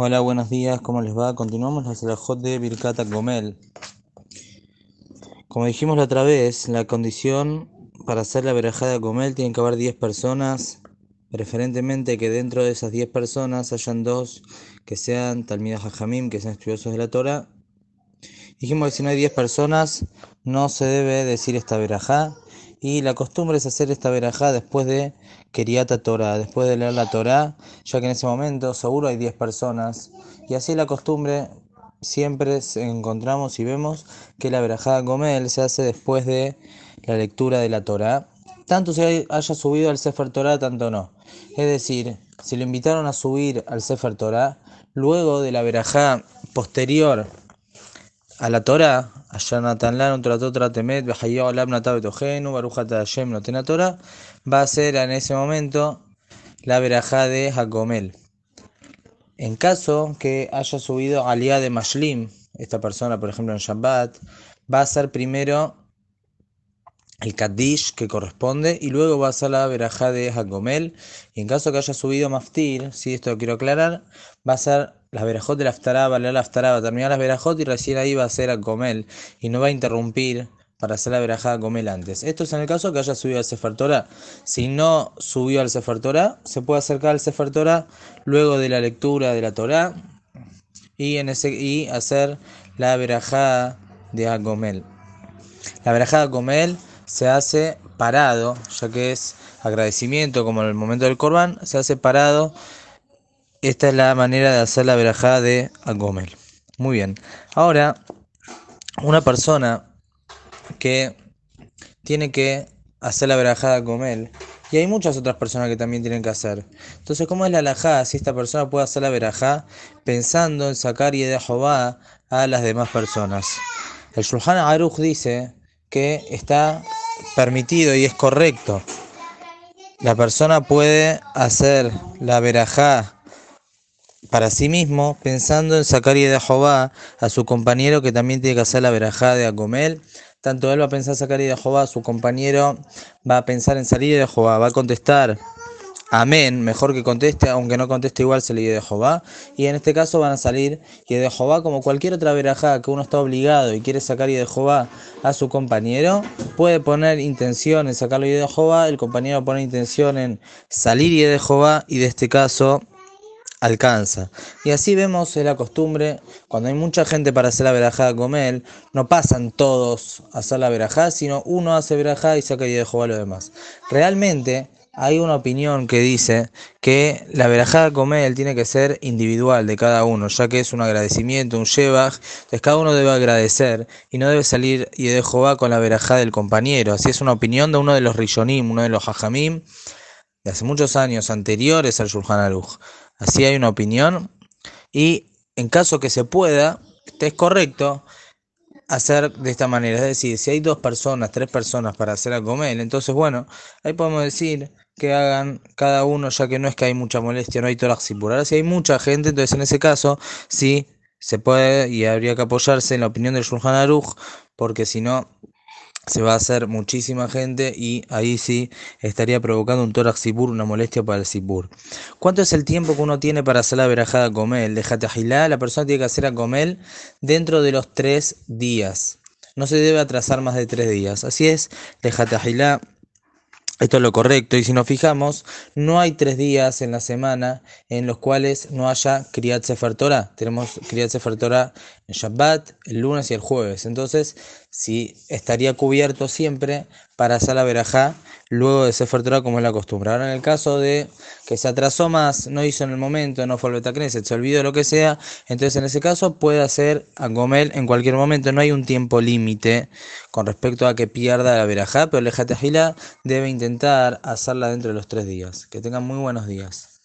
Hola, buenos días, ¿cómo les va? Continuamos la Salahot de Birkata Gomel. Como dijimos la otra vez, la condición para hacer la verajada Gomel tiene que haber 10 personas, preferentemente que dentro de esas 10 personas hayan dos que sean Talmidas Jajamim, que sean estudiosos de la Torah. Dijimos que si no hay 10 personas, no se debe decir esta verajá, y la costumbre es hacer esta verajá después de Keriata Torah, después de leer la Torah, ya que en ese momento seguro hay 10 personas. Y así la costumbre siempre encontramos y vemos que la verajá Gomel se hace después de la lectura de la Torah. Tanto se haya subido al Sefer Torah, tanto no. Es decir, si lo invitaron a subir al Sefer Torah, luego de la verajá posterior a la Torah, va a ser en ese momento la verajá de Hagomel. En caso que haya subido Aliyah de Mashlim, esta persona, por ejemplo, en Shabbat, va a ser primero el Kaddish que corresponde y luego va a ser la verajá de Hagomel. Y en caso que haya subido Maftir, si esto lo quiero aclarar, va a ser la verajot de la Aftará, va a leer la Aftará, va a terminar las verajot y recién ahí va a ser Hagomel y no va a interrumpir para hacer la verajá Hagomel antes. Esto es en el caso que haya subido al Sefer Torah. Si no subió al Sefer Torah, se puede acercar al Sefer Torah luego de la lectura de la Torah y, en ese, y hacer la verajá de Hagomel. La verajá de Hagomel se hace parado, ya que es agradecimiento como en el momento del Corban, se hace parado. Esta es la manera de hacer la verajá de Agomel. Muy bien. Ahora, una persona que tiene que hacer la verajá de Agomel, y hay muchas otras personas que también tienen que hacer. Entonces, ¿cómo es la alajá si esta persona puede hacer la verajá pensando en sacar y de Jehová a las demás personas? El Shulchan Aruch dice que está permitido y es correcto. La persona puede hacer la verajá para sí mismo, pensando en sacar y de Jehová a su compañero que también tiene que hacer la verajá de Agomel. Tanto él va a pensar sacar y de Jehová, su compañero va a pensar en salir de Jehová, va a contestar Amén, mejor que conteste, aunque no conteste igual se le de Jehová. Y en este caso van a salir y de Jehová, como cualquier otra verajá que uno está obligado y quiere sacar y de Jehová a su compañero, puede poner intención en sacarlo y de Jehová, el compañero pone intención en salir y de Jehová, y de este caso alcanza. Y así vemos la costumbre, cuando hay mucha gente para hacer la verajá Gomel, no pasan todos a hacer la verajá, sino uno hace verajá y saca y de Jehová a los demás. Realmente, hay una opinión que dice que la verajada él tiene que ser individual de cada uno, ya que es un agradecimiento, un shebach, entonces cada uno debe agradecer y no debe salir y de Jehová con la verajada del compañero. Así es una opinión de uno de los rishonim, uno de los hajamim, de hace muchos años anteriores al Shulchan Aruch. Así hay una opinión y en caso que se pueda, es correcto, hacer de esta manera. Es decir, si hay dos personas, tres personas para hacer a comer, entonces bueno, ahí podemos decir que hagan cada uno, ya que no es que hay mucha molestia, no hay por Ahora si hay mucha gente, entonces en ese caso sí se puede y habría que apoyarse en la opinión del Shulchan Aruch, porque si no se va a hacer muchísima gente y ahí sí estaría provocando un tórax sibur, una molestia para el sibur. ¿Cuánto es el tiempo que uno tiene para hacer la verajada a comer? Dejate agilá, la persona tiene que hacer a comer dentro de los tres días. No se debe atrasar más de tres días. Así es, dejate agilá. Esto es lo correcto. Y si nos fijamos, no hay tres días en la semana en los cuales no haya Kriyat Sefer. Tenemos Kriyat Sefer en Shabbat, el lunes y el jueves. Entonces, si estaría cubierto siempre para hacer la verajá luego de Sefer Torah como es la costumbre. Ahora en el caso de que se atrasó más, no hizo en el momento, no fue al Betacneset, se olvidó lo que sea, entonces en ese caso puede hacer a Gomel en cualquier momento. No hay un tiempo límite con respecto a que pierda la verajá, pero el Jatejila debe intentar hacerla dentro de los tres días. Que tengan muy buenos días.